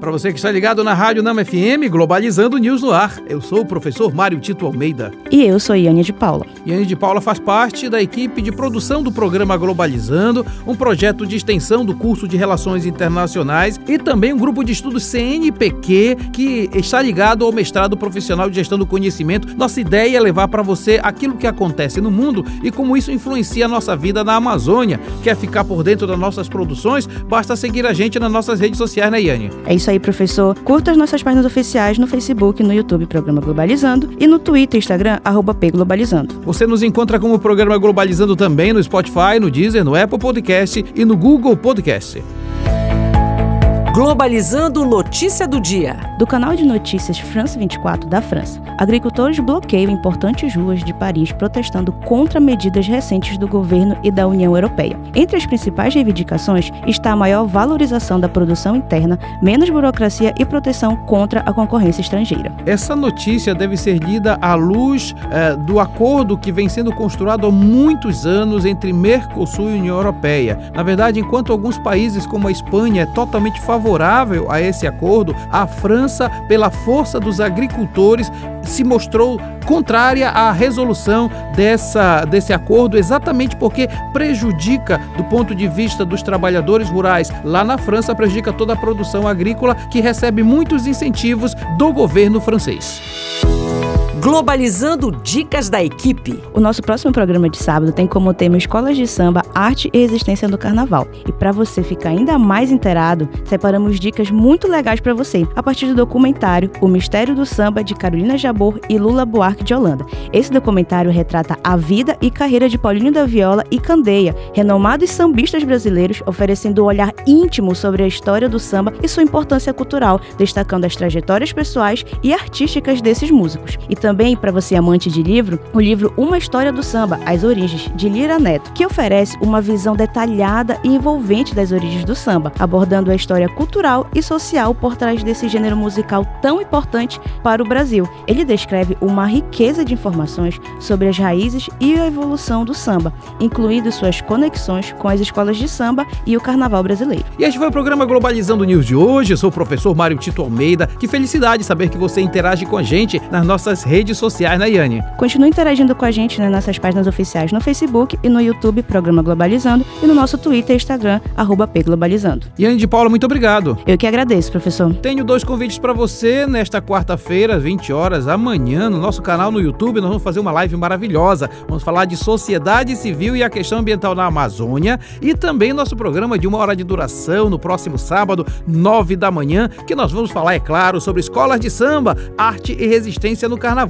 Para você que está ligado na Rádio Nama FM, Globalizando News no Ar. Eu sou o professor Mário Tito Almeida. E eu sou Iane de Paula. Iane de Paula faz parte da equipe de produção do programa Globalizando, um projeto de extensão do curso de Relações Internacionais e também um grupo de estudos CNPq que está ligado ao mestrado profissional de gestão do conhecimento. Nossa ideia é levar para você aquilo que acontece no mundo e como isso influencia a nossa vida na Amazônia. Quer ficar por dentro das nossas produções? Basta seguir a gente nas nossas redes sociais, né, Iane? É isso aí, professor. Curta as nossas páginas oficiais no Facebook, no YouTube, Programa Globalizando, e no Twitter e Instagram, arroba Globalizando. Você nos encontra como Programa Globalizando também no Spotify, no Deezer, no Apple Podcast e no Google Podcast. Globalizando Notícia do Dia. Do canal de notícias France 24 da França. Agricultores bloqueiam importantes ruas de Paris protestando contra medidas recentes do governo e da União Europeia. Entre as principais reivindicações está a maior valorização da produção interna, menos burocracia e proteção contra a concorrência estrangeira. Essa notícia deve ser lida à luz eh, do acordo que vem sendo construído há muitos anos entre Mercosul e União Europeia. Na verdade, enquanto alguns países como a Espanha é totalmente favorável favorável a esse acordo, a França, pela força dos agricultores, se mostrou contrária à resolução dessa, desse acordo, exatamente porque prejudica, do ponto de vista dos trabalhadores rurais lá na França, prejudica toda a produção agrícola que recebe muitos incentivos do governo francês. Globalizando Dicas da Equipe. O nosso próximo programa de sábado tem como tema Escolas de Samba, Arte e Resistência no Carnaval. E para você ficar ainda mais inteirado, separamos dicas muito legais para você, a partir do documentário O Mistério do Samba, de Carolina Jabor e Lula Buarque de Holanda. Esse documentário retrata a vida e carreira de Paulinho da Viola e Candeia, renomados sambistas brasileiros, oferecendo um olhar íntimo sobre a história do samba e sua importância cultural, destacando as trajetórias pessoais e artísticas desses músicos. E também também, para você amante de livro, o livro Uma História do Samba, As Origens, de Lira Neto, que oferece uma visão detalhada e envolvente das origens do samba, abordando a história cultural e social por trás desse gênero musical tão importante para o Brasil. Ele descreve uma riqueza de informações sobre as raízes e a evolução do samba, incluindo suas conexões com as escolas de samba e o carnaval brasileiro. E este foi o programa Globalizando News de hoje. Eu sou o professor Mário Tito Almeida. Que felicidade saber que você interage com a gente nas nossas redes redes sociais, né, Yane? Continue interagindo com a gente nas nossas páginas oficiais no Facebook e no YouTube, Programa Globalizando, e no nosso Twitter e Instagram, arroba pglobalizando. Yane de Paula, muito obrigado. Eu que agradeço, professor. Tenho dois convites para você nesta quarta-feira, 20 horas, amanhã, no nosso canal no YouTube, nós vamos fazer uma live maravilhosa. Vamos falar de sociedade civil e a questão ambiental na Amazônia e também nosso programa de uma hora de duração no próximo sábado, 9 da manhã, que nós vamos falar, é claro, sobre escolas de samba, arte e resistência no carnaval